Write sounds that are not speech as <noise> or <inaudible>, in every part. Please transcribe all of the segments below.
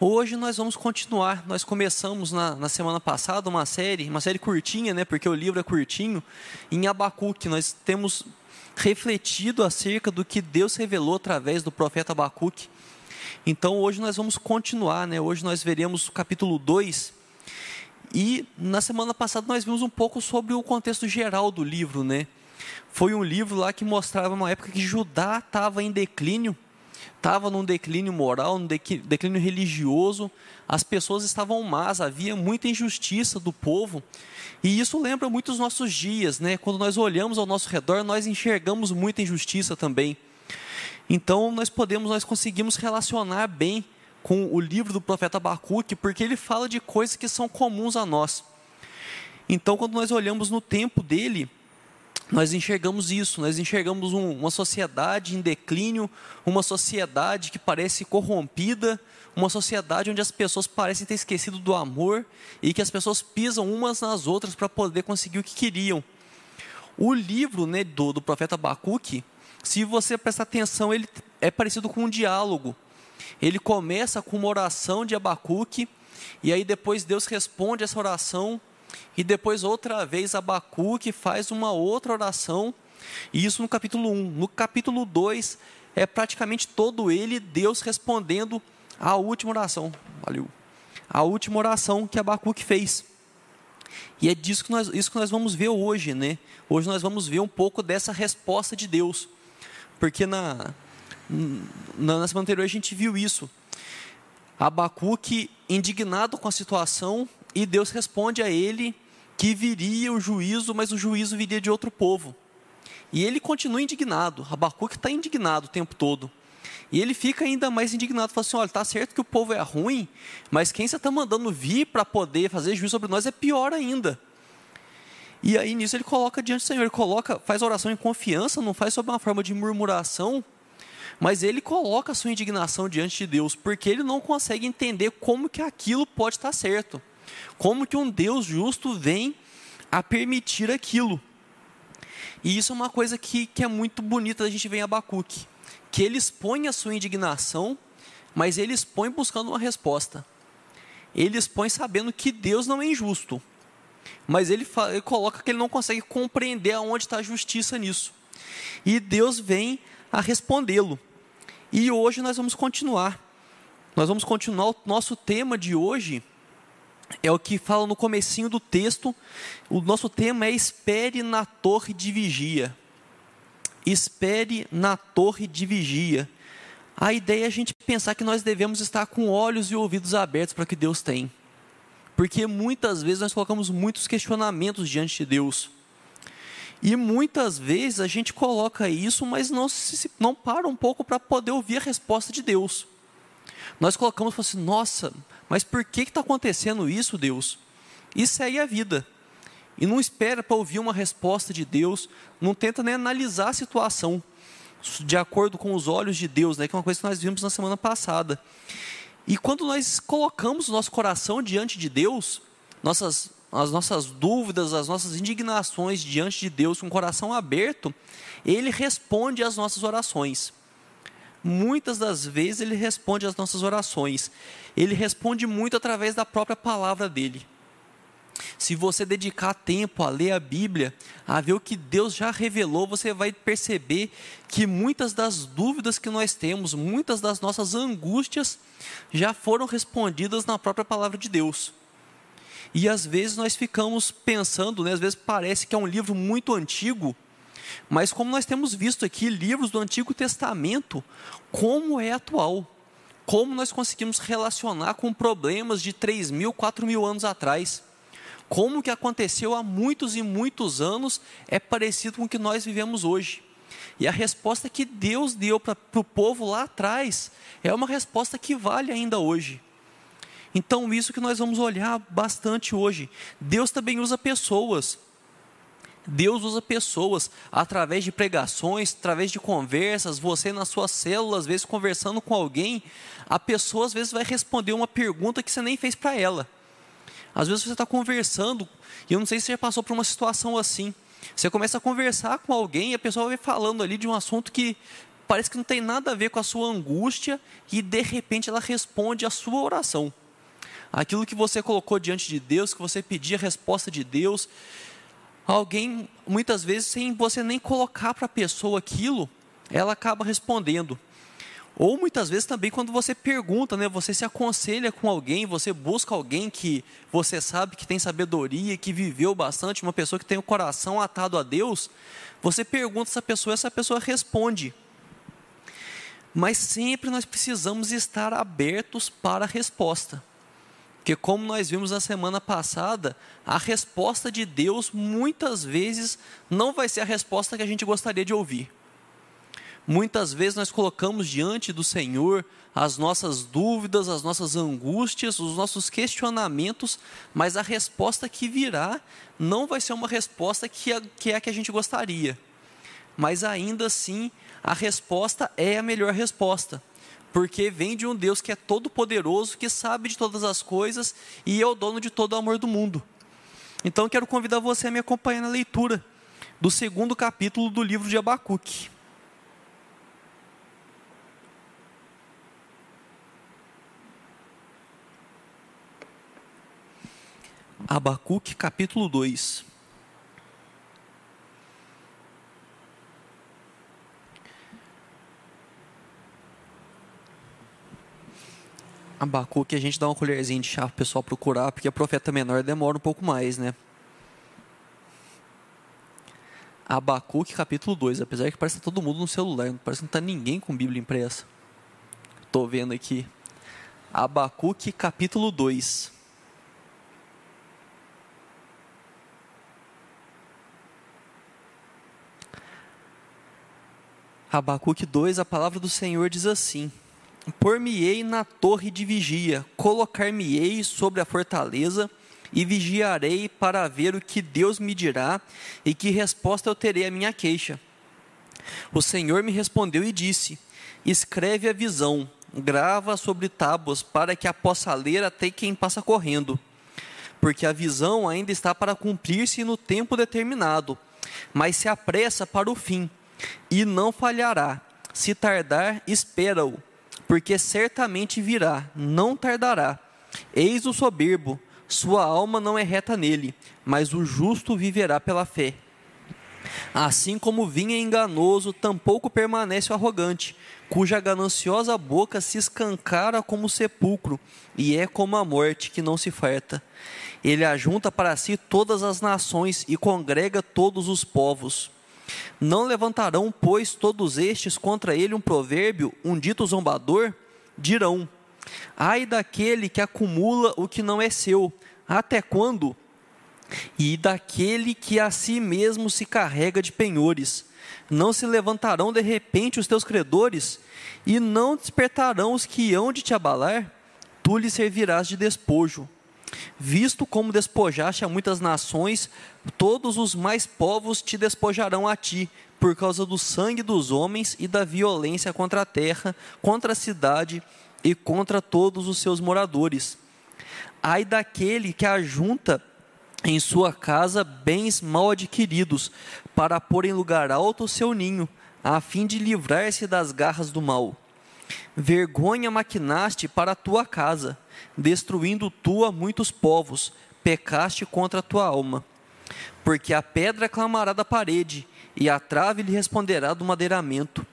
Hoje nós vamos continuar. Nós começamos na, na, semana passada uma série, uma série curtinha, né? Porque o livro é curtinho, em Abacuque. Nós temos refletido acerca do que Deus revelou através do profeta Abacuque. Então hoje nós vamos continuar, né? Hoje nós veremos o capítulo 2. E na semana passada nós vimos um pouco sobre o contexto geral do livro, né? Foi um livro lá que mostrava uma época que Judá estava em declínio estava num declínio moral, num declínio religioso, as pessoas estavam más, havia muita injustiça do povo. E isso lembra muito os nossos dias, né? Quando nós olhamos ao nosso redor, nós enxergamos muita injustiça também. Então nós podemos, nós conseguimos relacionar bem com o livro do profeta Abacuque, porque ele fala de coisas que são comuns a nós. Então quando nós olhamos no tempo dele, nós enxergamos isso, nós enxergamos um, uma sociedade em declínio, uma sociedade que parece corrompida, uma sociedade onde as pessoas parecem ter esquecido do amor e que as pessoas pisam umas nas outras para poder conseguir o que queriam. O livro né, do, do profeta Abacuque, se você prestar atenção, ele é parecido com um diálogo. Ele começa com uma oração de Abacuque, e aí depois Deus responde essa oração e depois, outra vez, Abacuque faz uma outra oração, e isso no capítulo 1. No capítulo 2, é praticamente todo ele, Deus respondendo à última oração. Valeu. A última oração que Abacuque fez. E é disso que nós, isso que nós vamos ver hoje, né? Hoje nós vamos ver um pouco dessa resposta de Deus. Porque na, na, semana anterior a gente viu isso. Abacuque, indignado com a situação, e Deus responde a ele que viria o juízo, mas o juízo viria de outro povo. E ele continua indignado. Abacuque está indignado o tempo todo. E ele fica ainda mais indignado, fala assim: olha, está certo que o povo é ruim, mas quem você está mandando vir para poder fazer juízo sobre nós é pior ainda. E aí nisso ele coloca diante do Senhor, ele coloca, faz oração em confiança, não faz sob uma forma de murmuração, mas ele coloca a sua indignação diante de Deus, porque ele não consegue entender como que aquilo pode estar certo. Como que um Deus justo vem a permitir aquilo? E isso é uma coisa que, que é muito bonita da gente ver em Abacuque. Que ele expõe a sua indignação, mas ele expõe buscando uma resposta. Ele expõe sabendo que Deus não é injusto. Mas ele, ele coloca que ele não consegue compreender aonde está a justiça nisso. E Deus vem a respondê-lo. E hoje nós vamos continuar. Nós vamos continuar o nosso tema de hoje é o que fala no comecinho do texto. O nosso tema é espere na torre de vigia. Espere na torre de vigia. A ideia é a gente pensar que nós devemos estar com olhos e ouvidos abertos para o que Deus tem. Porque muitas vezes nós colocamos muitos questionamentos diante de Deus. E muitas vezes a gente coloca isso, mas não, se, não para um pouco para poder ouvir a resposta de Deus. Nós colocamos assim, nossa, mas por que está acontecendo isso, Deus? E segue a vida. E não espera para ouvir uma resposta de Deus, não tenta nem analisar a situação de acordo com os olhos de Deus, né, que é uma coisa que nós vimos na semana passada. E quando nós colocamos o nosso coração diante de Deus, nossas, as nossas dúvidas, as nossas indignações diante de Deus, com o coração aberto, Ele responde às nossas orações muitas das vezes ele responde às nossas orações. Ele responde muito através da própria palavra dele. Se você dedicar tempo a ler a Bíblia, a ver o que Deus já revelou, você vai perceber que muitas das dúvidas que nós temos, muitas das nossas angústias, já foram respondidas na própria palavra de Deus. E às vezes nós ficamos pensando, né, às vezes parece que é um livro muito antigo, mas como nós temos visto aqui, livros do Antigo Testamento, como é atual, como nós conseguimos relacionar com problemas de 3 mil, 4 mil anos atrás. Como o que aconteceu há muitos e muitos anos é parecido com o que nós vivemos hoje. E a resposta que Deus deu para o povo lá atrás é uma resposta que vale ainda hoje. Então, isso que nós vamos olhar bastante hoje. Deus também usa pessoas. Deus usa pessoas através de pregações, através de conversas, você na sua célula, às vezes conversando com alguém, a pessoa às vezes vai responder uma pergunta que você nem fez para ela. Às vezes você está conversando, e eu não sei se você já passou por uma situação assim. Você começa a conversar com alguém e a pessoa vai falando ali de um assunto que parece que não tem nada a ver com a sua angústia e de repente ela responde a sua oração. Aquilo que você colocou diante de Deus, que você pedia a resposta de Deus, alguém, muitas vezes, sem você nem colocar para a pessoa aquilo, ela acaba respondendo. Ou muitas vezes também quando você pergunta, né, você se aconselha com alguém, você busca alguém que você sabe que tem sabedoria, que viveu bastante, uma pessoa que tem o coração atado a Deus, você pergunta essa pessoa, essa pessoa responde. Mas sempre nós precisamos estar abertos para a resposta. Porque como nós vimos na semana passada, a resposta de Deus muitas vezes não vai ser a resposta que a gente gostaria de ouvir. Muitas vezes nós colocamos diante do Senhor as nossas dúvidas, as nossas angústias, os nossos questionamentos, mas a resposta que virá não vai ser uma resposta que é, é a que a gente gostaria. Mas ainda assim, a resposta é a melhor resposta, porque vem de um Deus que é todo poderoso, que sabe de todas as coisas e é o dono de todo o amor do mundo. Então quero convidar você a me acompanhar na leitura do segundo capítulo do livro de Abacuque. Abacuque capítulo 2. Abacuque a gente dá uma colherzinha de chá para o pessoal procurar, porque a profeta menor demora um pouco mais, né? Abacuque capítulo 2, apesar que parece que tá todo mundo no celular, parece que não está ninguém com Bíblia impressa. Estou vendo aqui. Abacuque capítulo 2. Abacuque 2, a palavra do Senhor diz assim: Por-me-ei na torre de vigia, colocar-me-ei sobre a fortaleza e vigiarei para ver o que Deus me dirá e que resposta eu terei à minha queixa. O Senhor me respondeu e disse: Escreve a visão, grava sobre tábuas, para que a possa ler até quem passa correndo. Porque a visão ainda está para cumprir-se no tempo determinado, mas se apressa para o fim e não falhará. Se tardar, espera-o, porque certamente virá, não tardará. Eis o soberbo, sua alma não é reta nele, mas o justo viverá pela fé. Assim como vinha enganoso, tampouco permanece o arrogante, cuja gananciosa boca se escancara como sepulcro, e é como a morte que não se farta. Ele ajunta para si todas as nações e congrega todos os povos. Não levantarão, pois, todos estes contra ele um provérbio, um dito zombador? Dirão: Ai daquele que acumula o que não é seu, até quando? E daquele que a si mesmo se carrega de penhores. Não se levantarão de repente os teus credores, e não despertarão os que hão de te abalar? Tu lhe servirás de despojo. Visto como despojaste a muitas nações, todos os mais povos te despojarão a ti, por causa do sangue dos homens e da violência contra a terra, contra a cidade e contra todos os seus moradores. Ai daquele que ajunta em sua casa bens mal adquiridos, para pôr em lugar alto o seu ninho, a fim de livrar-se das garras do mal. Vergonha maquinaste para a tua casa, destruindo tu a muitos povos, pecaste contra a tua alma. Porque a pedra clamará da parede, e a trave lhe responderá do madeiramento.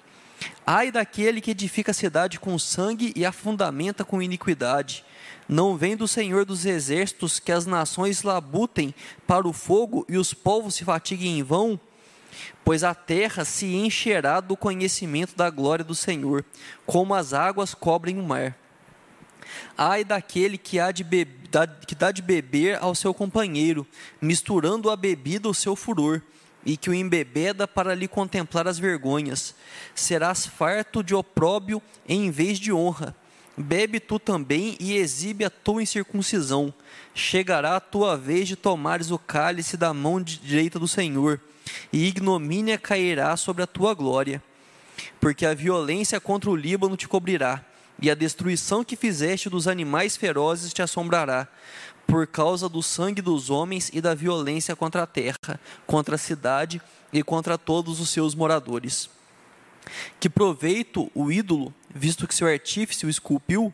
Ai daquele que edifica a cidade com sangue e a fundamenta com iniquidade. Não vem do Senhor dos exércitos que as nações labutem para o fogo e os povos se fatiguem em vão? Pois a terra se encherá do conhecimento da glória do Senhor, como as águas cobrem o mar. Ai daquele que, há de que dá de beber ao seu companheiro, misturando a bebida o seu furor, e que o embebeda para lhe contemplar as vergonhas. Serás farto de opróbio em vez de honra. Bebe tu também e exibe a tua incircuncisão. Chegará a tua vez de tomares o cálice da mão direita do Senhor e ignomínia cairá sobre a tua glória, porque a violência contra o Líbano te cobrirá, e a destruição que fizeste dos animais ferozes te assombrará, por causa do sangue dos homens e da violência contra a terra, contra a cidade e contra todos os seus moradores. Que proveito o ídolo, visto que seu artífice o esculpiu,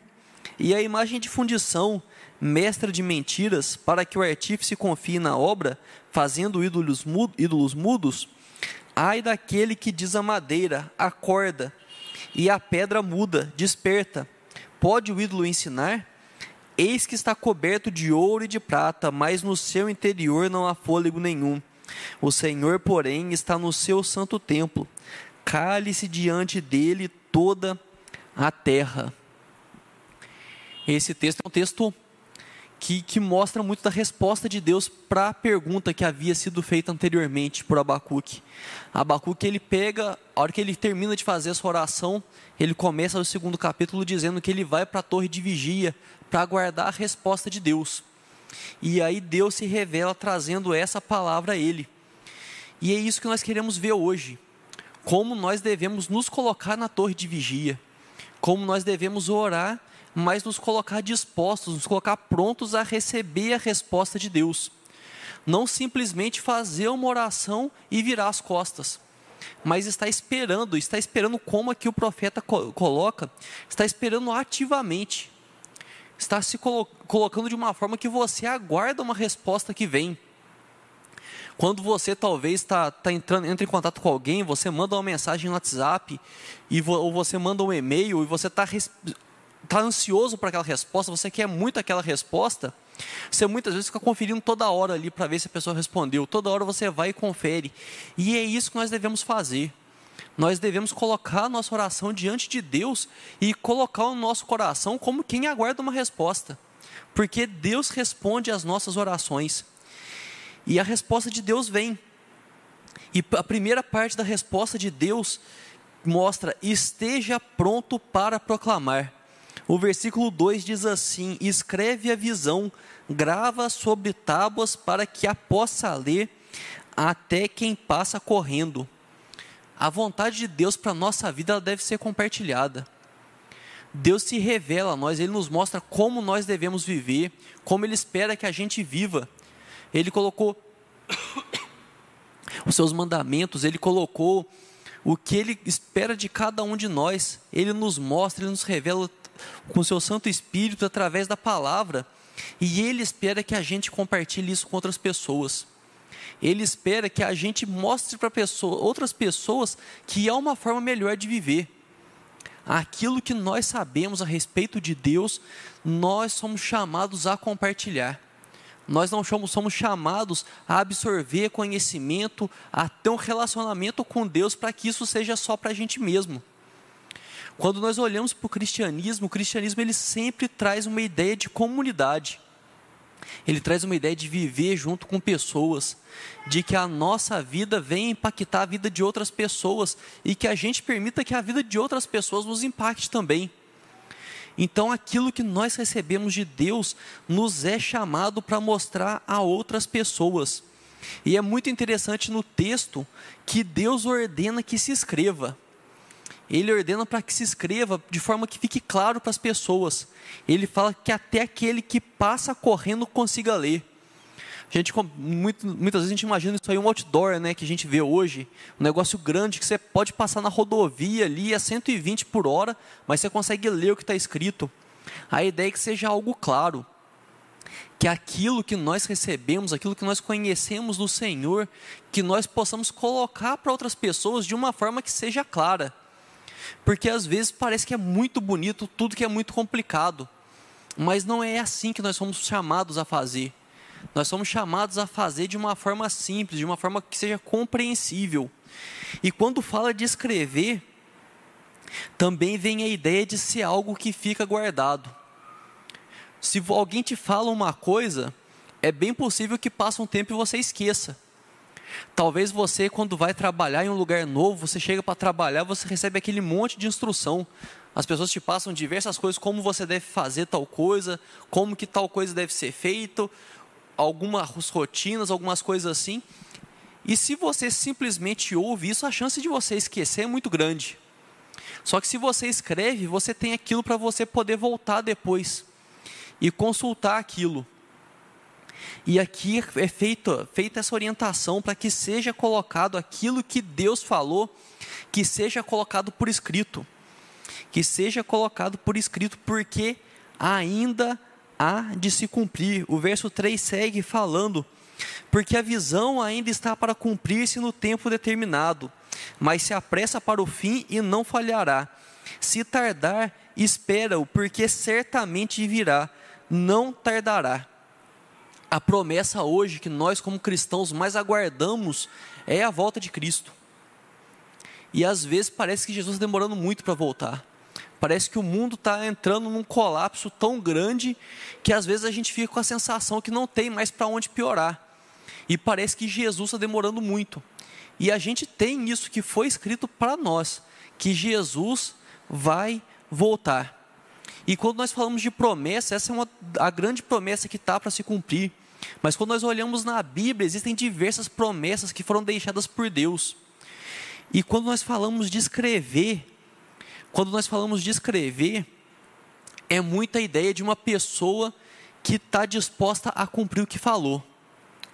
e a imagem de fundição, mestra de mentiras, para que o artífice confie na obra, fazendo ídolos, ídolos mudos? Ai daquele que diz a madeira, acorda, e a pedra muda, desperta. Pode o ídolo ensinar? Eis que está coberto de ouro e de prata, mas no seu interior não há fôlego nenhum. O Senhor, porém, está no seu santo templo. Cale-se diante dele toda a terra. Esse texto é um texto que, que mostra muito da resposta de Deus para a pergunta que havia sido feita anteriormente por Abacuque. Abacuque, ele pega, a hora que ele termina de fazer essa oração, ele começa o segundo capítulo dizendo que ele vai para a torre de vigia para aguardar a resposta de Deus. E aí Deus se revela trazendo essa palavra a ele. E é isso que nós queremos ver hoje. Como nós devemos nos colocar na torre de vigia. Como nós devemos orar mas nos colocar dispostos, nos colocar prontos a receber a resposta de Deus. Não simplesmente fazer uma oração e virar as costas, mas está esperando, está esperando como aqui o profeta coloca, está esperando ativamente, está se colo colocando de uma forma que você aguarda uma resposta que vem. Quando você talvez está tá entrando, entra em contato com alguém, você manda uma mensagem no WhatsApp, e vo, ou você manda um e-mail, e você está está ansioso para aquela resposta, você quer muito aquela resposta, você muitas vezes fica conferindo toda hora ali para ver se a pessoa respondeu. Toda hora você vai e confere. E é isso que nós devemos fazer. Nós devemos colocar a nossa oração diante de Deus e colocar o nosso coração como quem aguarda uma resposta. Porque Deus responde às nossas orações. E a resposta de Deus vem. E a primeira parte da resposta de Deus mostra: esteja pronto para proclamar. O versículo 2 diz assim: Escreve a visão, grava sobre tábuas para que a possa ler até quem passa correndo. A vontade de Deus para a nossa vida deve ser compartilhada. Deus se revela a nós, Ele nos mostra como nós devemos viver, como Ele espera que a gente viva. Ele colocou <coughs> os seus mandamentos, Ele colocou o que Ele espera de cada um de nós. Ele nos mostra, Ele nos revela com o seu Santo Espírito através da palavra, e ele espera que a gente compartilhe isso com outras pessoas. Ele espera que a gente mostre para pessoa, outras pessoas que há uma forma melhor de viver. Aquilo que nós sabemos a respeito de Deus, nós somos chamados a compartilhar. Nós não somos, somos chamados a absorver conhecimento, a ter um relacionamento com Deus para que isso seja só para a gente mesmo. Quando nós olhamos para o cristianismo, o cristianismo ele sempre traz uma ideia de comunidade. Ele traz uma ideia de viver junto com pessoas, de que a nossa vida venha impactar a vida de outras pessoas e que a gente permita que a vida de outras pessoas nos impacte também. Então, aquilo que nós recebemos de Deus nos é chamado para mostrar a outras pessoas. E é muito interessante no texto que Deus ordena que se escreva ele ordena para que se escreva de forma que fique claro para as pessoas. Ele fala que até aquele que passa correndo consiga ler. A gente, muito, muitas vezes a gente imagina isso aí um outdoor, né, que a gente vê hoje, um negócio grande que você pode passar na rodovia ali a 120 por hora, mas você consegue ler o que está escrito. A ideia é que seja algo claro, que aquilo que nós recebemos, aquilo que nós conhecemos do Senhor, que nós possamos colocar para outras pessoas de uma forma que seja clara. Porque às vezes parece que é muito bonito tudo que é muito complicado. Mas não é assim que nós somos chamados a fazer. Nós somos chamados a fazer de uma forma simples, de uma forma que seja compreensível. E quando fala de escrever, também vem a ideia de ser algo que fica guardado. Se alguém te fala uma coisa, é bem possível que passe um tempo e você esqueça. Talvez você, quando vai trabalhar em um lugar novo, você chega para trabalhar, você recebe aquele monte de instrução. As pessoas te passam diversas coisas, como você deve fazer tal coisa, como que tal coisa deve ser feito, algumas rotinas, algumas coisas assim. E se você simplesmente ouve isso, a chance de você esquecer é muito grande. Só que se você escreve, você tem aquilo para você poder voltar depois e consultar aquilo. E aqui é feito, feita essa orientação para que seja colocado aquilo que Deus falou, que seja colocado por escrito. Que seja colocado por escrito, porque ainda há de se cumprir. O verso 3 segue falando: porque a visão ainda está para cumprir-se no tempo determinado, mas se apressa para o fim e não falhará. Se tardar, espera-o, porque certamente virá, não tardará. A promessa hoje que nós, como cristãos, mais aguardamos é a volta de Cristo. E às vezes parece que Jesus está demorando muito para voltar. Parece que o mundo está entrando num colapso tão grande que às vezes a gente fica com a sensação que não tem mais para onde piorar. E parece que Jesus está demorando muito. E a gente tem isso que foi escrito para nós, que Jesus vai voltar. E quando nós falamos de promessa, essa é uma, a grande promessa que está para se cumprir. Mas quando nós olhamos na Bíblia, existem diversas promessas que foram deixadas por Deus. E quando nós falamos de escrever, quando nós falamos de escrever, é muita ideia de uma pessoa que está disposta a cumprir o que falou.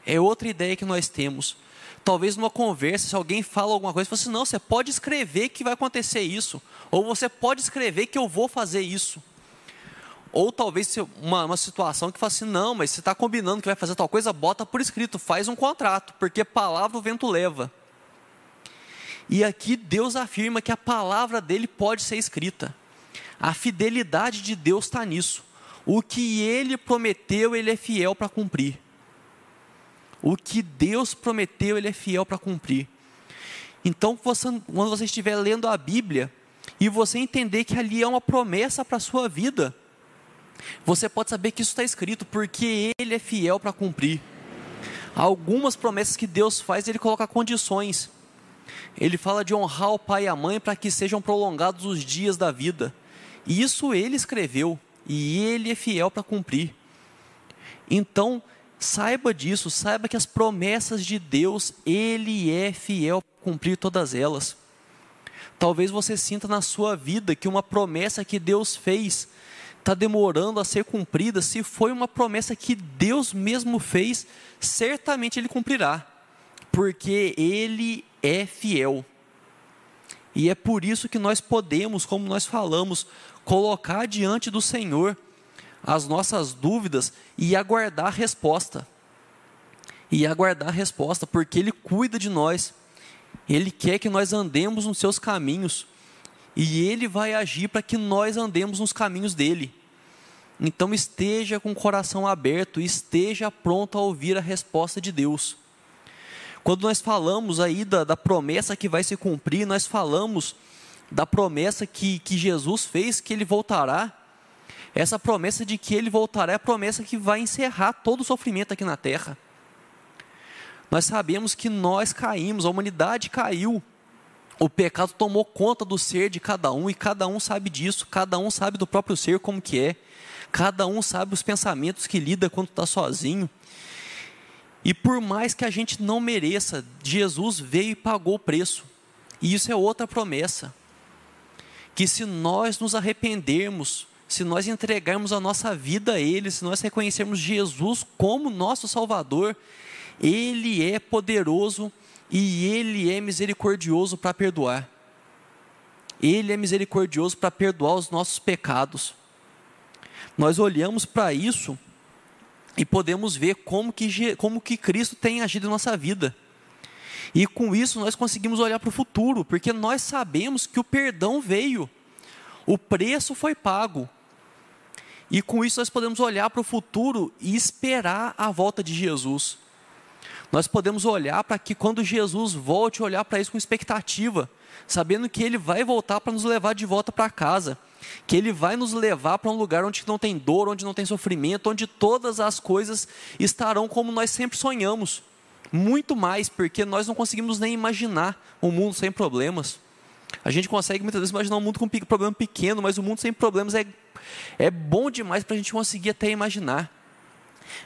É outra ideia que nós temos. Talvez numa conversa, se alguém fala alguma coisa, você assim, não, você pode escrever que vai acontecer isso. Ou você pode escrever que eu vou fazer isso. Ou talvez uma, uma situação que fala assim, não, mas você está combinando que vai fazer tal coisa, bota por escrito, faz um contrato, porque palavra o vento leva. E aqui Deus afirma que a palavra dele pode ser escrita. A fidelidade de Deus está nisso. O que ele prometeu, ele é fiel para cumprir. O que Deus prometeu, Ele é fiel para cumprir. Então, você, quando você estiver lendo a Bíblia e você entender que ali é uma promessa para a sua vida, você pode saber que isso está escrito, porque Ele é fiel para cumprir. Algumas promessas que Deus faz, Ele coloca condições. Ele fala de honrar o pai e a mãe para que sejam prolongados os dias da vida. E isso Ele escreveu, e Ele é fiel para cumprir. Então, Saiba disso, saiba que as promessas de Deus, Ele é fiel para cumprir todas elas. Talvez você sinta na sua vida que uma promessa que Deus fez está demorando a ser cumprida. Se foi uma promessa que Deus mesmo fez, certamente Ele cumprirá, porque Ele é fiel. E é por isso que nós podemos, como nós falamos, colocar diante do Senhor as nossas dúvidas e aguardar a resposta. E aguardar a resposta, porque Ele cuida de nós. Ele quer que nós andemos nos seus caminhos. E Ele vai agir para que nós andemos nos caminhos dele. Então esteja com o coração aberto, esteja pronto a ouvir a resposta de Deus. Quando nós falamos aí da, da promessa que vai se cumprir, nós falamos da promessa que, que Jesus fez, que Ele voltará essa promessa de que ele voltará é a promessa que vai encerrar todo o sofrimento aqui na terra. Nós sabemos que nós caímos, a humanidade caiu. O pecado tomou conta do ser de cada um e cada um sabe disso, cada um sabe do próprio ser como que é. Cada um sabe os pensamentos que lida quando está sozinho. E por mais que a gente não mereça, Jesus veio e pagou o preço. E isso é outra promessa. Que se nós nos arrependermos, se nós entregarmos a nossa vida a Ele, se nós reconhecermos Jesus como nosso Salvador, Ele é poderoso e Ele é misericordioso para perdoar. Ele é misericordioso para perdoar os nossos pecados. Nós olhamos para isso e podemos ver como que, como que Cristo tem agido em nossa vida. E com isso nós conseguimos olhar para o futuro, porque nós sabemos que o perdão veio, o preço foi pago, e com isso nós podemos olhar para o futuro e esperar a volta de Jesus. Nós podemos olhar para que quando Jesus volte, olhar para isso com expectativa, sabendo que Ele vai voltar para nos levar de volta para casa, que Ele vai nos levar para um lugar onde não tem dor, onde não tem sofrimento, onde todas as coisas estarão como nós sempre sonhamos. Muito mais, porque nós não conseguimos nem imaginar um mundo sem problemas. A gente consegue muitas vezes imaginar um mundo com um problema pequeno, mas o um mundo sem problemas é é bom demais para a gente conseguir até imaginar.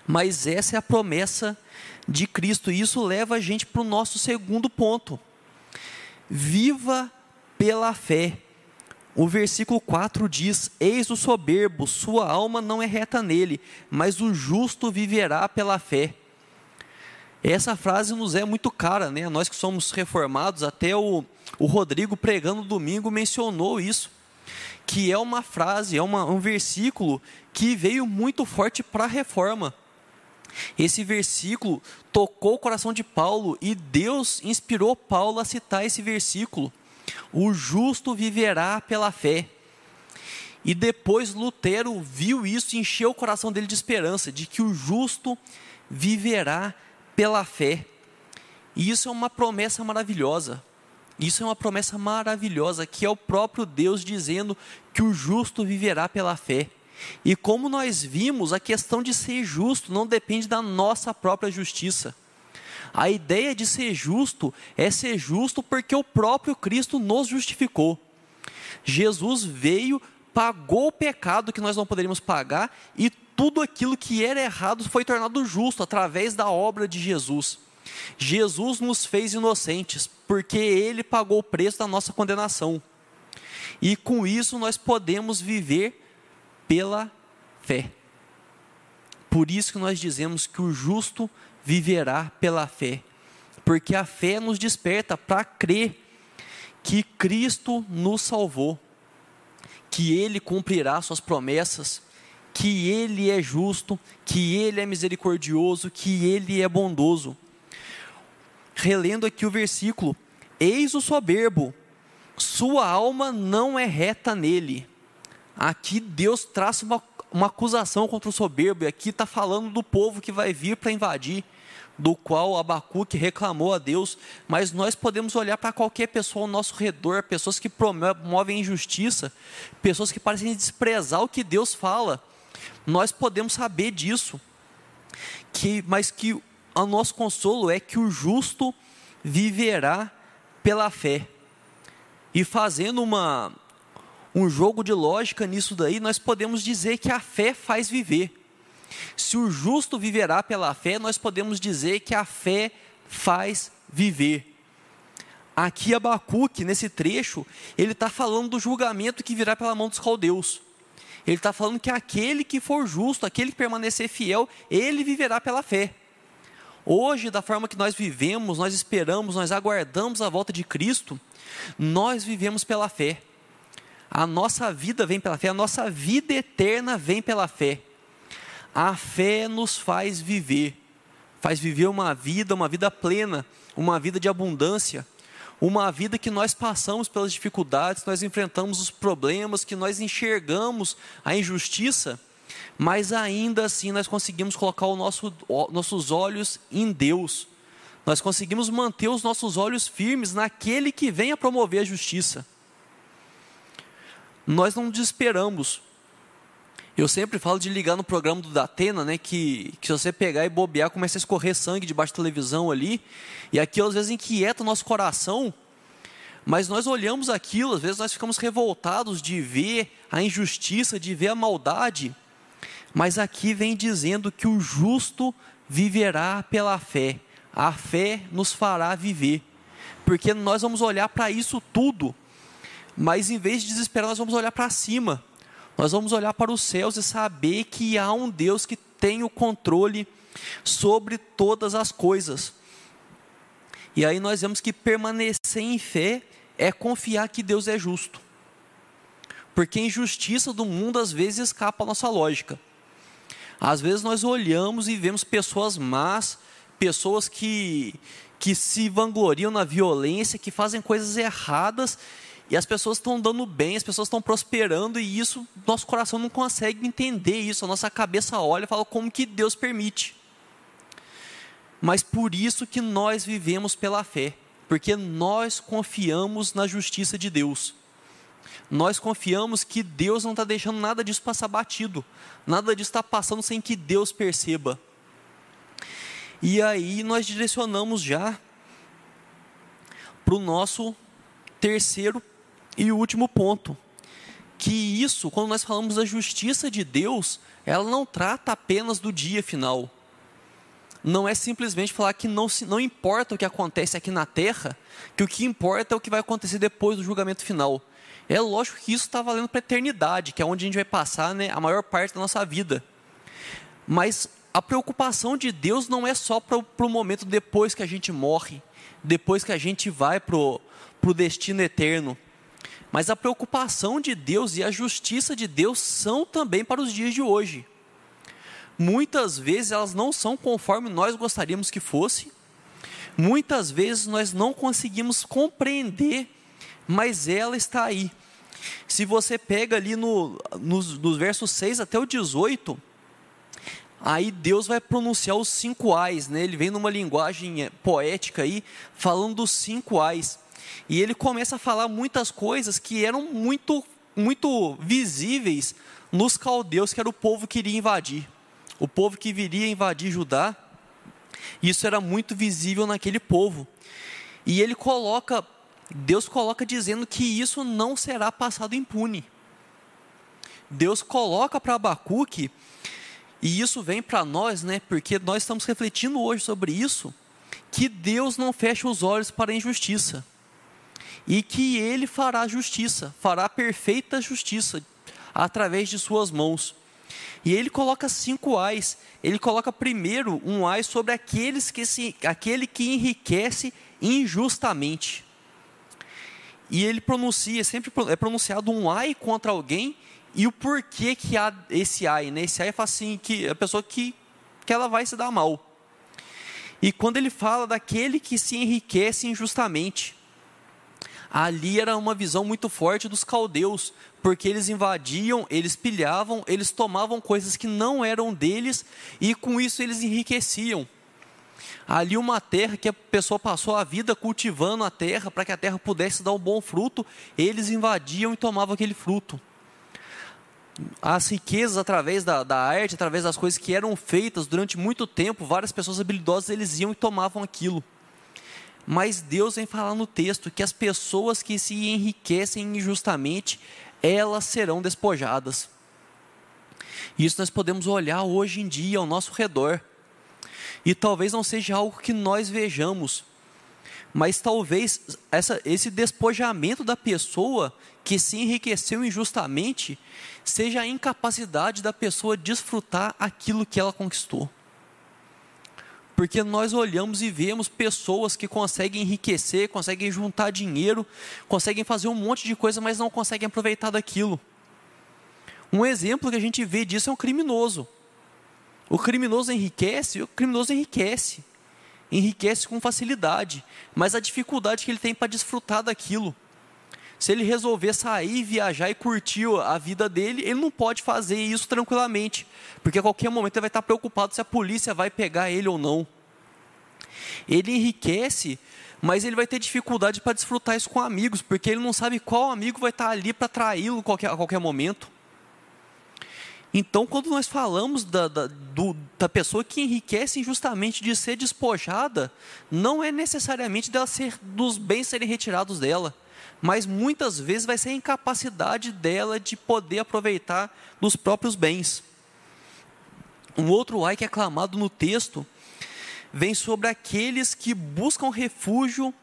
Mas essa é a promessa de Cristo, e isso leva a gente para o nosso segundo ponto. Viva pela fé. o versículo 4 diz: Eis o soberbo, sua alma não é reta nele, mas o justo viverá pela fé. Essa frase nos é muito cara, né? Nós que somos reformados, até o, o Rodrigo pregando domingo mencionou isso, que é uma frase, é uma, um versículo que veio muito forte para a reforma. Esse versículo tocou o coração de Paulo e Deus inspirou Paulo a citar esse versículo. O justo viverá pela fé. E depois Lutero viu isso e encheu o coração dele de esperança, de que o justo viverá pela fé. E isso é uma promessa maravilhosa. Isso é uma promessa maravilhosa, que é o próprio Deus dizendo que o justo viverá pela fé. E como nós vimos, a questão de ser justo não depende da nossa própria justiça. A ideia de ser justo é ser justo porque o próprio Cristo nos justificou. Jesus veio, pagou o pecado que nós não poderíamos pagar e tudo aquilo que era errado foi tornado justo através da obra de Jesus. Jesus nos fez inocentes, porque ele pagou o preço da nossa condenação. E com isso nós podemos viver pela fé. Por isso que nós dizemos que o justo viverá pela fé, porque a fé nos desperta para crer que Cristo nos salvou, que Ele cumprirá Suas promessas, que Ele é justo, que Ele é misericordioso, que Ele é bondoso. Relendo aqui o versículo: Eis o soberbo, sua alma não é reta nele. Aqui Deus traça uma, uma acusação contra o soberbo, e aqui está falando do povo que vai vir para invadir, do qual Abacuque reclamou a Deus, mas nós podemos olhar para qualquer pessoa ao nosso redor, pessoas que promovem injustiça, pessoas que parecem desprezar o que Deus fala, nós podemos saber disso. Que, mas que o nosso consolo é que o justo viverá pela fé. E fazendo uma, um jogo de lógica nisso daí, nós podemos dizer que a fé faz viver. Se o justo viverá pela fé, nós podemos dizer que a fé faz viver. Aqui Abacuque, nesse trecho, ele está falando do julgamento que virá pela mão dos caldeus. Ele está falando que aquele que for justo, aquele que permanecer fiel, ele viverá pela fé. Hoje, da forma que nós vivemos, nós esperamos, nós aguardamos a volta de Cristo, nós vivemos pela fé. A nossa vida vem pela fé, a nossa vida eterna vem pela fé. A fé nos faz viver, faz viver uma vida, uma vida plena, uma vida de abundância uma vida que nós passamos pelas dificuldades, nós enfrentamos os problemas, que nós enxergamos a injustiça, mas ainda assim nós conseguimos colocar o nosso, nossos olhos em Deus. Nós conseguimos manter os nossos olhos firmes naquele que vem a promover a justiça. Nós não desesperamos, eu sempre falo de ligar no programa do Datena, né? Que, que se você pegar e bobear, começa a escorrer sangue debaixo da televisão ali. E aquilo às vezes inquieta o nosso coração. Mas nós olhamos aquilo, às vezes nós ficamos revoltados de ver a injustiça, de ver a maldade. Mas aqui vem dizendo que o justo viverá pela fé. A fé nos fará viver. Porque nós vamos olhar para isso tudo. Mas em vez de desesperar, nós vamos olhar para cima nós vamos olhar para os céus e saber que há um Deus que tem o controle sobre todas as coisas. E aí nós vemos que permanecer em fé é confiar que Deus é justo. Porque a injustiça do mundo às vezes escapa à nossa lógica. Às vezes nós olhamos e vemos pessoas más, pessoas que, que se vangloriam na violência, que fazem coisas erradas e as pessoas estão dando bem, as pessoas estão prosperando, e isso, nosso coração não consegue entender isso, a nossa cabeça olha e fala como que Deus permite. Mas por isso que nós vivemos pela fé, porque nós confiamos na justiça de Deus. Nós confiamos que Deus não está deixando nada disso passar batido, nada disso está passando sem que Deus perceba. E aí nós direcionamos já para o nosso terceiro e o último ponto, que isso, quando nós falamos da justiça de Deus, ela não trata apenas do dia final. Não é simplesmente falar que não, se, não importa o que acontece aqui na terra, que o que importa é o que vai acontecer depois do julgamento final. É lógico que isso está valendo para a eternidade, que é onde a gente vai passar né, a maior parte da nossa vida. Mas a preocupação de Deus não é só para o momento depois que a gente morre, depois que a gente vai para o destino eterno. Mas a preocupação de Deus e a justiça de Deus são também para os dias de hoje. Muitas vezes elas não são conforme nós gostaríamos que fosse, muitas vezes nós não conseguimos compreender, mas ela está aí. Se você pega ali no, nos, nos versos 6 até o 18, aí Deus vai pronunciar os cinco ais, né? ele vem numa linguagem eh, poética aí, falando dos cinco ais. E ele começa a falar muitas coisas que eram muito, muito visíveis nos caldeus, que era o povo que iria invadir. O povo que viria invadir Judá, isso era muito visível naquele povo. E ele coloca, Deus coloca dizendo que isso não será passado impune. Deus coloca para Abacuque, e isso vem para nós, né, porque nós estamos refletindo hoje sobre isso, que Deus não fecha os olhos para a injustiça e que ele fará justiça, fará perfeita justiça através de suas mãos. E ele coloca cinco ais. Ele coloca primeiro um ai sobre aqueles que se, aquele que enriquece injustamente. E ele pronuncia, sempre é pronunciado um ai contra alguém e o porquê que há esse ai, né? Esse ai fala assim que a pessoa que que ela vai se dar mal. E quando ele fala daquele que se enriquece injustamente, ali era uma visão muito forte dos caldeus, porque eles invadiam, eles pilhavam, eles tomavam coisas que não eram deles e com isso eles enriqueciam. Ali uma terra que a pessoa passou a vida cultivando a terra para que a terra pudesse dar um bom fruto, eles invadiam e tomavam aquele fruto. As riquezas através da, da arte, através das coisas que eram feitas durante muito tempo, várias pessoas habilidosas eles iam e tomavam aquilo. Mas Deus vem falar no texto que as pessoas que se enriquecem injustamente, elas serão despojadas. Isso nós podemos olhar hoje em dia ao nosso redor. E talvez não seja algo que nós vejamos, mas talvez essa, esse despojamento da pessoa que se enriqueceu injustamente seja a incapacidade da pessoa desfrutar aquilo que ela conquistou. Porque nós olhamos e vemos pessoas que conseguem enriquecer, conseguem juntar dinheiro, conseguem fazer um monte de coisa, mas não conseguem aproveitar daquilo. Um exemplo que a gente vê disso é um criminoso. O criminoso enriquece, o criminoso enriquece. Enriquece com facilidade, mas a dificuldade que ele tem para desfrutar daquilo. Se ele resolver sair, viajar e curtir a vida dele, ele não pode fazer isso tranquilamente, porque a qualquer momento ele vai estar preocupado se a polícia vai pegar ele ou não. Ele enriquece, mas ele vai ter dificuldade para desfrutar isso com amigos, porque ele não sabe qual amigo vai estar ali para traí-lo a qualquer momento. Então, quando nós falamos da, da, do, da pessoa que enriquece injustamente de ser despojada, não é necessariamente dela ser, dos bens serem retirados dela mas muitas vezes vai ser a incapacidade dela de poder aproveitar dos próprios bens. Um outro ai que é clamado no texto vem sobre aqueles que buscam refúgio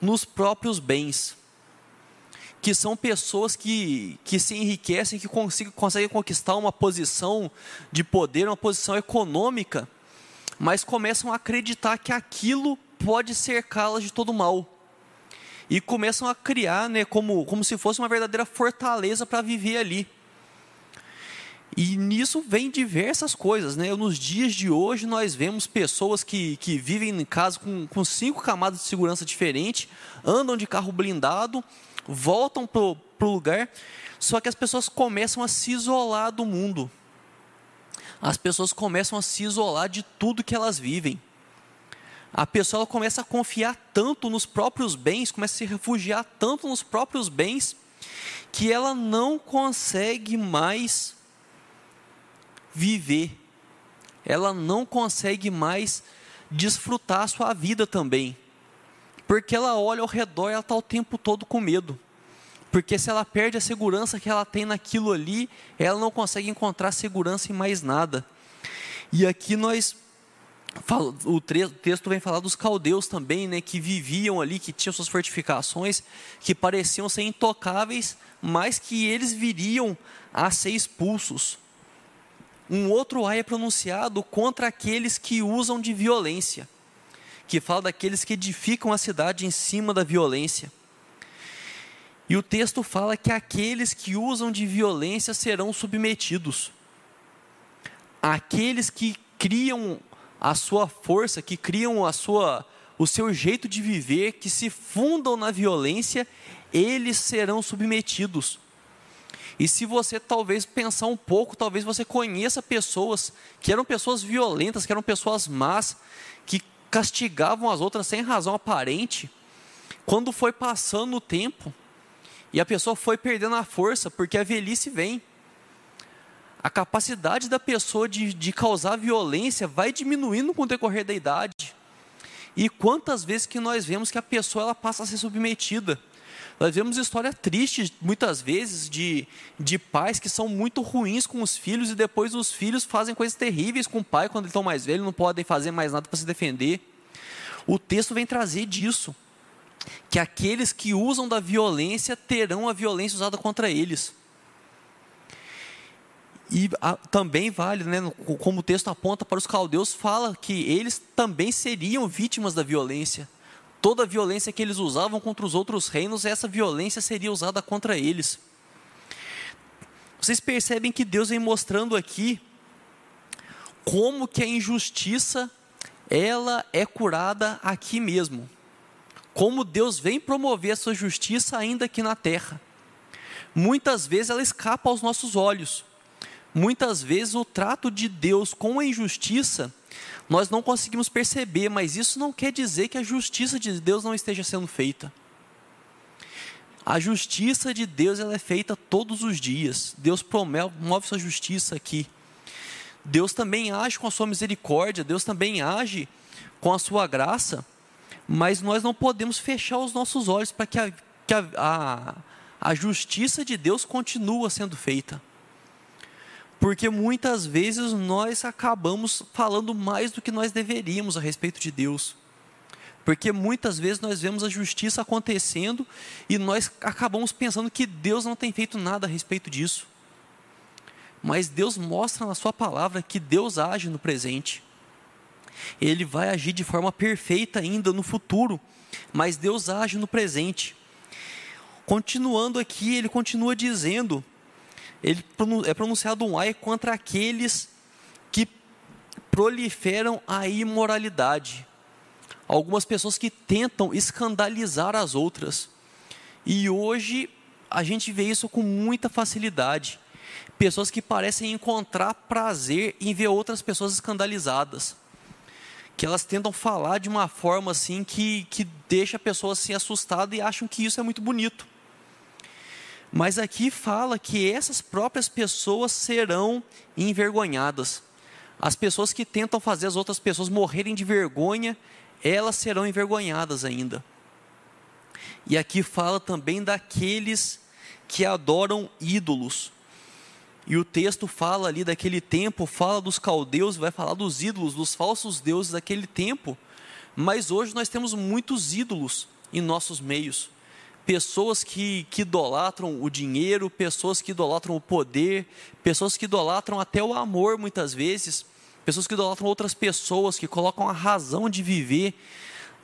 nos próprios bens, que são pessoas que, que se enriquecem, que conseguem, conseguem conquistar uma posição de poder, uma posição econômica, mas começam a acreditar que aquilo pode cercá-las de todo mal e começam a criar, né, como, como se fosse uma verdadeira fortaleza para viver ali. E nisso vem diversas coisas, né? Nos dias de hoje nós vemos pessoas que, que vivem em casa com, com cinco camadas de segurança diferentes, andam de carro blindado, voltam para o lugar, só que as pessoas começam a se isolar do mundo. As pessoas começam a se isolar de tudo que elas vivem a pessoa começa a confiar tanto nos próprios bens, começa a se refugiar tanto nos próprios bens, que ela não consegue mais viver, ela não consegue mais desfrutar a sua vida também, porque ela olha ao redor e ela está o tempo todo com medo. Porque se ela perde a segurança que ela tem naquilo ali, ela não consegue encontrar segurança em mais nada. E aqui nós o texto vem falar dos caldeus também, né, que viviam ali, que tinham suas fortificações, que pareciam ser intocáveis, mas que eles viriam a ser expulsos. Um outro ai é pronunciado contra aqueles que usam de violência, que fala daqueles que edificam a cidade em cima da violência. E o texto fala que aqueles que usam de violência serão submetidos. Aqueles que criam a sua força, que criam a sua, o seu jeito de viver, que se fundam na violência, eles serão submetidos. E se você talvez pensar um pouco, talvez você conheça pessoas que eram pessoas violentas, que eram pessoas más, que castigavam as outras sem razão aparente. Quando foi passando o tempo e a pessoa foi perdendo a força, porque a velhice vem a capacidade da pessoa de, de causar violência vai diminuindo com o decorrer da idade. E quantas vezes que nós vemos que a pessoa ela passa a ser submetida. Nós vemos histórias tristes, muitas vezes, de, de pais que são muito ruins com os filhos e depois os filhos fazem coisas terríveis com o pai quando eles estão mais velhos, não podem fazer mais nada para se defender. O texto vem trazer disso, que aqueles que usam da violência terão a violência usada contra eles. E a, também vale, né, como o texto aponta para os caldeus, fala que eles também seriam vítimas da violência. Toda a violência que eles usavam contra os outros reinos, essa violência seria usada contra eles. Vocês percebem que Deus vem mostrando aqui como que a injustiça ela é curada aqui mesmo. Como Deus vem promover a sua justiça ainda aqui na terra. Muitas vezes ela escapa aos nossos olhos muitas vezes o trato de Deus com a injustiça nós não conseguimos perceber, mas isso não quer dizer que a justiça de Deus não esteja sendo feita. A justiça de Deus ela é feita todos os dias. Deus promove sua justiça aqui. Deus também age com a sua misericórdia, Deus também age com a sua graça, mas nós não podemos fechar os nossos olhos para que a, que a, a, a justiça de Deus continue sendo feita. Porque muitas vezes nós acabamos falando mais do que nós deveríamos a respeito de Deus. Porque muitas vezes nós vemos a justiça acontecendo e nós acabamos pensando que Deus não tem feito nada a respeito disso. Mas Deus mostra na Sua palavra que Deus age no presente. Ele vai agir de forma perfeita ainda no futuro, mas Deus age no presente. Continuando aqui, ele continua dizendo ele é pronunciado um ai contra aqueles que proliferam a imoralidade. Algumas pessoas que tentam escandalizar as outras. E hoje a gente vê isso com muita facilidade. Pessoas que parecem encontrar prazer em ver outras pessoas escandalizadas. Que elas tentam falar de uma forma assim que, que deixa a pessoa assim assustada e acham que isso é muito bonito. Mas aqui fala que essas próprias pessoas serão envergonhadas. As pessoas que tentam fazer as outras pessoas morrerem de vergonha, elas serão envergonhadas ainda. E aqui fala também daqueles que adoram ídolos. E o texto fala ali daquele tempo, fala dos caldeus, vai falar dos ídolos, dos falsos deuses daquele tempo. Mas hoje nós temos muitos ídolos em nossos meios pessoas que, que idolatram o dinheiro, pessoas que idolatram o poder, pessoas que idolatram até o amor muitas vezes, pessoas que idolatram outras pessoas, que colocam a razão de viver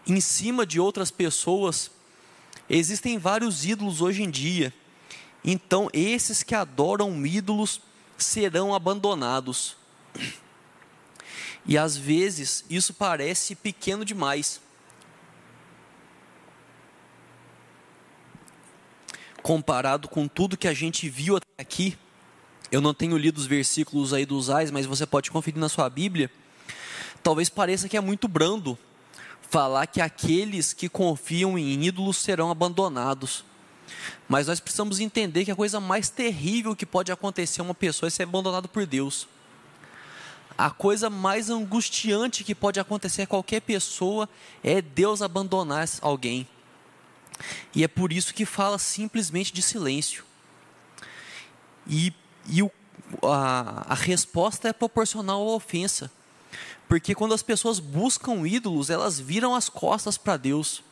em cima de outras pessoas. Existem vários ídolos hoje em dia. Então, esses que adoram ídolos serão abandonados. E às vezes isso parece pequeno demais. Comparado com tudo que a gente viu até aqui, eu não tenho lido os versículos aí dos Ais, mas você pode conferir na sua Bíblia. Talvez pareça que é muito brando falar que aqueles que confiam em ídolos serão abandonados. Mas nós precisamos entender que a coisa mais terrível que pode acontecer a uma pessoa é ser abandonado por Deus. A coisa mais angustiante que pode acontecer a qualquer pessoa é Deus abandonar alguém. E é por isso que fala simplesmente de silêncio. E, e o, a, a resposta é proporcional à ofensa. Porque quando as pessoas buscam ídolos, elas viram as costas para Deus.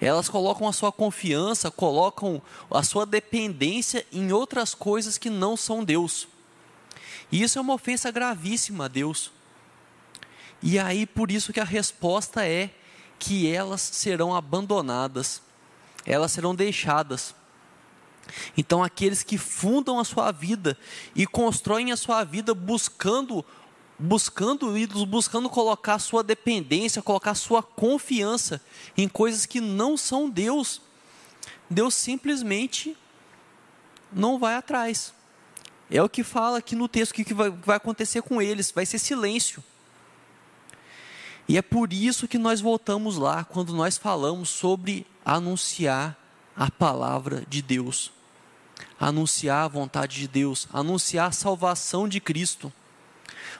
Elas colocam a sua confiança, colocam a sua dependência em outras coisas que não são Deus. E isso é uma ofensa gravíssima a Deus. E aí por isso que a resposta é que elas serão abandonadas, elas serão deixadas. Então aqueles que fundam a sua vida e constroem a sua vida buscando buscando ídolos, buscando colocar sua dependência, colocar sua confiança em coisas que não são Deus, Deus simplesmente não vai atrás. É o que fala aqui no texto, o que vai, vai acontecer com eles, vai ser silêncio. E é por isso que nós voltamos lá, quando nós falamos sobre anunciar a palavra de Deus, anunciar a vontade de Deus, anunciar a salvação de Cristo,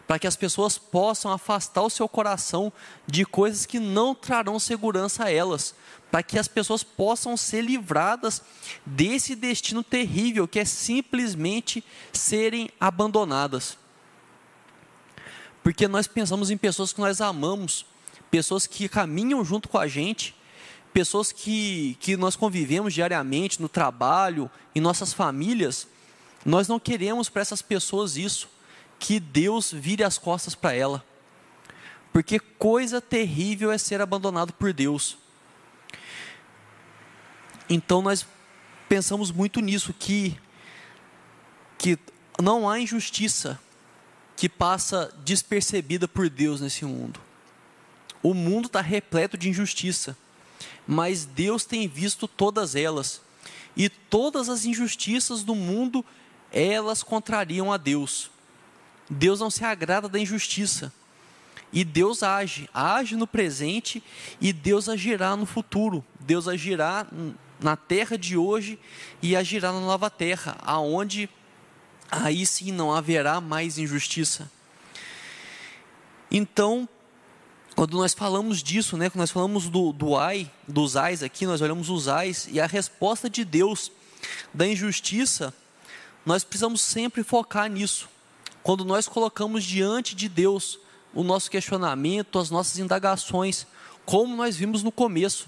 para que as pessoas possam afastar o seu coração de coisas que não trarão segurança a elas, para que as pessoas possam ser livradas desse destino terrível que é simplesmente serem abandonadas. Porque nós pensamos em pessoas que nós amamos, pessoas que caminham junto com a gente, pessoas que, que nós convivemos diariamente no trabalho, em nossas famílias. Nós não queremos para essas pessoas isso, que Deus vire as costas para ela. Porque coisa terrível é ser abandonado por Deus. Então nós pensamos muito nisso, que, que não há injustiça que passa despercebida por Deus nesse mundo. O mundo está repleto de injustiça, mas Deus tem visto todas elas. E todas as injustiças do mundo, elas contrariam a Deus. Deus não se agrada da injustiça. E Deus age, age no presente e Deus agirá no futuro. Deus agirá na terra de hoje e agirá na nova terra, aonde aí sim não haverá mais injustiça. Então, quando nós falamos disso, né, quando nós falamos do, do ai, dos ais aqui, nós olhamos os ais e a resposta de Deus da injustiça, nós precisamos sempre focar nisso. Quando nós colocamos diante de Deus o nosso questionamento, as nossas indagações, como nós vimos no começo,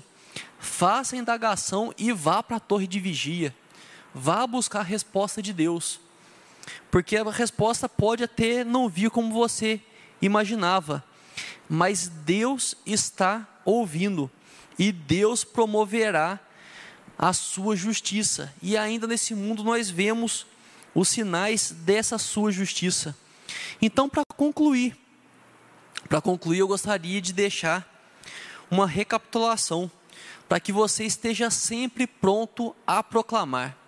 faça a indagação e vá para a torre de vigia. Vá buscar a resposta de Deus. Porque a resposta pode até não vir como você imaginava, mas Deus está ouvindo e Deus promoverá a sua justiça. E ainda nesse mundo nós vemos os sinais dessa sua justiça. Então, para concluir, para concluir, eu gostaria de deixar uma recapitulação para que você esteja sempre pronto a proclamar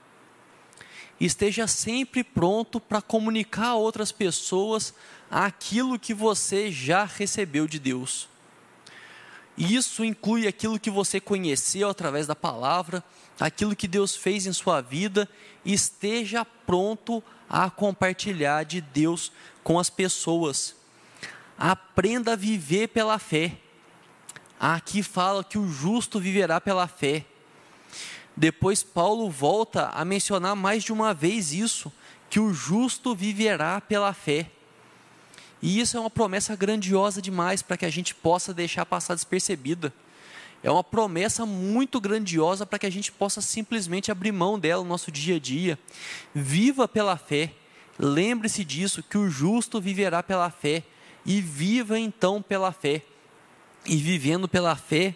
esteja sempre pronto para comunicar a outras pessoas aquilo que você já recebeu de Deus. Isso inclui aquilo que você conheceu através da palavra, aquilo que Deus fez em sua vida, esteja pronto a compartilhar de Deus com as pessoas. Aprenda a viver pela fé. Aqui fala que o justo viverá pela fé. Depois Paulo volta a mencionar mais de uma vez isso, que o justo viverá pela fé. E isso é uma promessa grandiosa demais para que a gente possa deixar passar despercebida. É uma promessa muito grandiosa para que a gente possa simplesmente abrir mão dela no nosso dia a dia. Viva pela fé. Lembre-se disso, que o justo viverá pela fé. E viva então pela fé. E vivendo pela fé,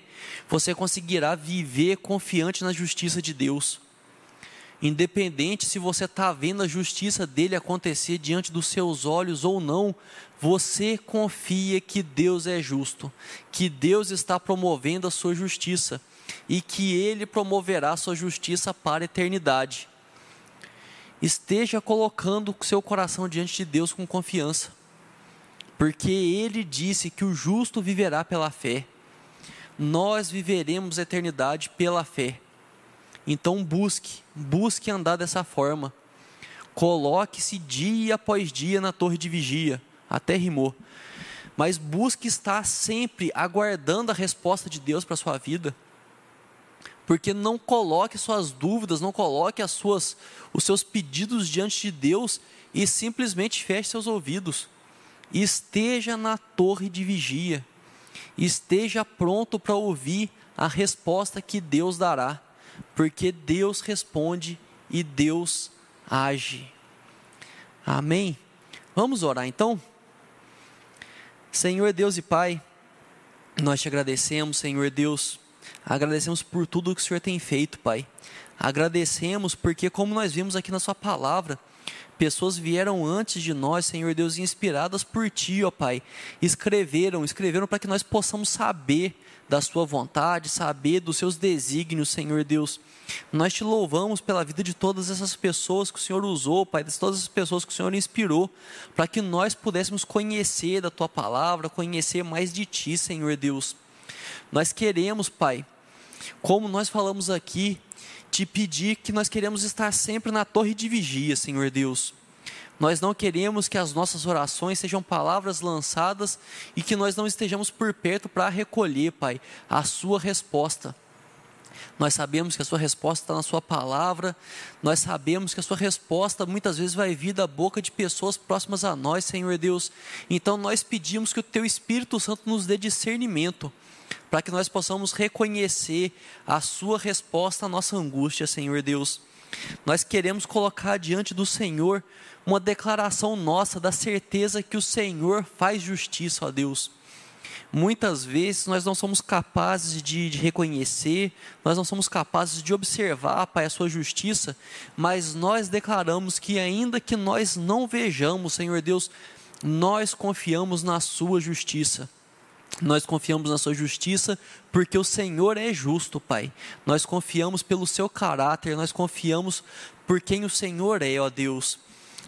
você conseguirá viver confiante na justiça de Deus. Independente se você está vendo a justiça dele acontecer diante dos seus olhos ou não, você confia que Deus é justo, que Deus está promovendo a sua justiça e que ele promoverá a sua justiça para a eternidade. Esteja colocando o seu coração diante de Deus com confiança porque ele disse que o justo viverá pela fé. Nós viveremos a eternidade pela fé. Então busque, busque andar dessa forma. Coloque-se dia após dia na torre de vigia, até rimou. Mas busque estar sempre aguardando a resposta de Deus para a sua vida. Porque não coloque suas dúvidas, não coloque as suas, os seus pedidos diante de Deus e simplesmente feche seus ouvidos esteja na torre de vigia, esteja pronto para ouvir a resposta que Deus dará, porque Deus responde e Deus age. Amém? Vamos orar então? Senhor Deus e Pai, nós te agradecemos, Senhor Deus, agradecemos por tudo que o Senhor tem feito, Pai. Agradecemos porque, como nós vimos aqui na Sua palavra, Pessoas vieram antes de nós, Senhor Deus, inspiradas por Ti, ó Pai. Escreveram, escreveram para que nós possamos saber da Sua vontade, saber dos Seus desígnios, Senhor Deus. Nós te louvamos pela vida de todas essas pessoas que o Senhor usou, Pai, de todas as pessoas que o Senhor inspirou, para que nós pudéssemos conhecer da Tua palavra, conhecer mais de Ti, Senhor Deus. Nós queremos, Pai, como nós falamos aqui, te pedir que nós queremos estar sempre na torre de vigia, Senhor Deus. Nós não queremos que as nossas orações sejam palavras lançadas e que nós não estejamos por perto para recolher, Pai, a Sua resposta. Nós sabemos que a Sua resposta está na Sua palavra, nós sabemos que a Sua resposta muitas vezes vai vir da boca de pessoas próximas a nós, Senhor Deus. Então nós pedimos que o Teu Espírito Santo nos dê discernimento para que nós possamos reconhecer a Sua resposta à nossa angústia, Senhor Deus. Nós queremos colocar diante do Senhor uma declaração nossa da certeza que o Senhor faz justiça, ó Deus. Muitas vezes nós não somos capazes de, de, reconhecer, nós não somos capazes de observar, Pai, a Sua justiça, mas nós declaramos que, ainda que nós não vejamos, Senhor Deus, nós confiamos na Sua justiça. Nós confiamos na Sua justiça, porque o Senhor é justo, Pai. Nós confiamos pelo Seu caráter, nós confiamos por quem o Senhor é, ó Deus.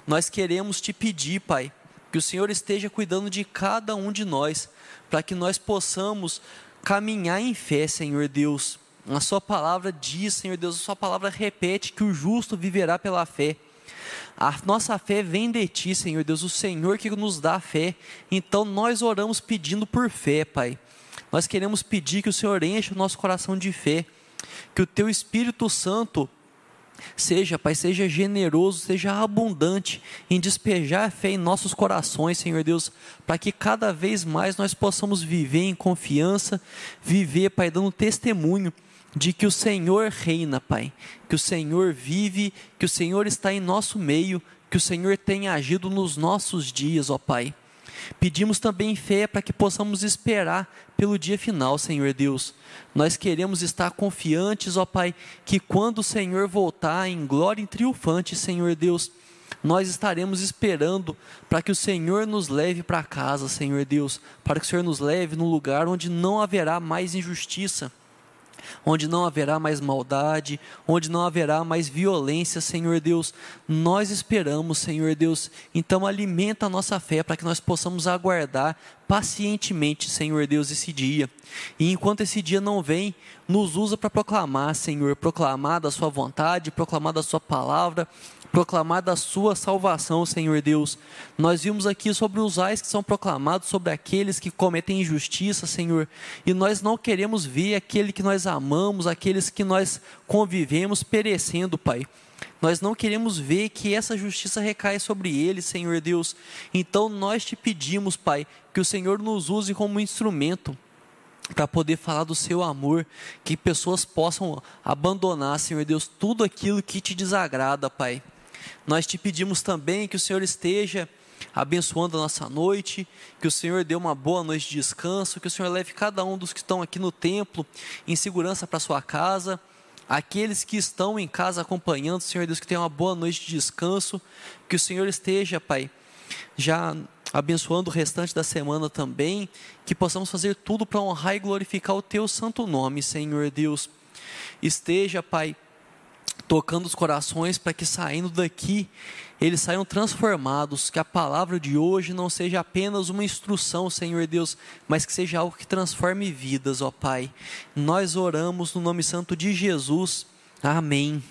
Nós queremos te pedir, Pai, que o Senhor esteja cuidando de cada um de nós, para que nós possamos caminhar em fé, Senhor Deus. A Sua palavra diz, Senhor Deus, a Sua palavra repete que o justo viverá pela fé. A nossa fé vem de Ti, Senhor Deus, o Senhor que nos dá a fé. Então nós oramos pedindo por fé, Pai. Nós queremos pedir que o Senhor enche o nosso coração de fé, que o Teu Espírito Santo seja, Pai, seja generoso, seja abundante em despejar fé em nossos corações, Senhor Deus, para que cada vez mais nós possamos viver em confiança, viver, Pai, dando testemunho de que o Senhor reina, Pai, que o Senhor vive, que o Senhor está em nosso meio, que o Senhor tem agido nos nossos dias, ó Pai. Pedimos também fé para que possamos esperar pelo dia final, Senhor Deus. Nós queremos estar confiantes, ó Pai, que quando o Senhor voltar em glória e triunfante, Senhor Deus, nós estaremos esperando para que o Senhor nos leve para casa, Senhor Deus, para que o Senhor nos leve num lugar onde não haverá mais injustiça onde não haverá mais maldade, onde não haverá mais violência, Senhor Deus. Nós esperamos, Senhor Deus. Então alimenta a nossa fé para que nós possamos aguardar pacientemente, Senhor Deus, esse dia. E enquanto esse dia não vem, nos usa para proclamar, Senhor, proclamar da sua vontade, proclamar da sua palavra, proclamar da sua salvação, Senhor Deus. Nós vimos aqui sobre os ais que são proclamados sobre aqueles que cometem injustiça, Senhor, e nós não queremos ver aquele que nós amamos, aqueles que nós convivemos perecendo, Pai. Nós não queremos ver que essa justiça recai sobre eles, Senhor Deus. Então nós te pedimos, Pai, que o Senhor nos use como instrumento para poder falar do seu amor, que pessoas possam abandonar, Senhor Deus, tudo aquilo que te desagrada, Pai. Nós te pedimos também que o Senhor esteja abençoando a nossa noite, que o Senhor dê uma boa noite de descanso, que o Senhor leve cada um dos que estão aqui no templo em segurança para sua casa. Aqueles que estão em casa acompanhando, Senhor Deus, que tenham uma boa noite de descanso, que o Senhor esteja, Pai, já abençoando o restante da semana também, que possamos fazer tudo para honrar e glorificar o Teu santo nome, Senhor Deus. Esteja, Pai, tocando os corações para que saindo daqui eles saiam transformados, que a palavra de hoje não seja apenas uma instrução, Senhor Deus, mas que seja algo que transforme vidas, ó Pai. Nós oramos no nome santo de Jesus. Amém.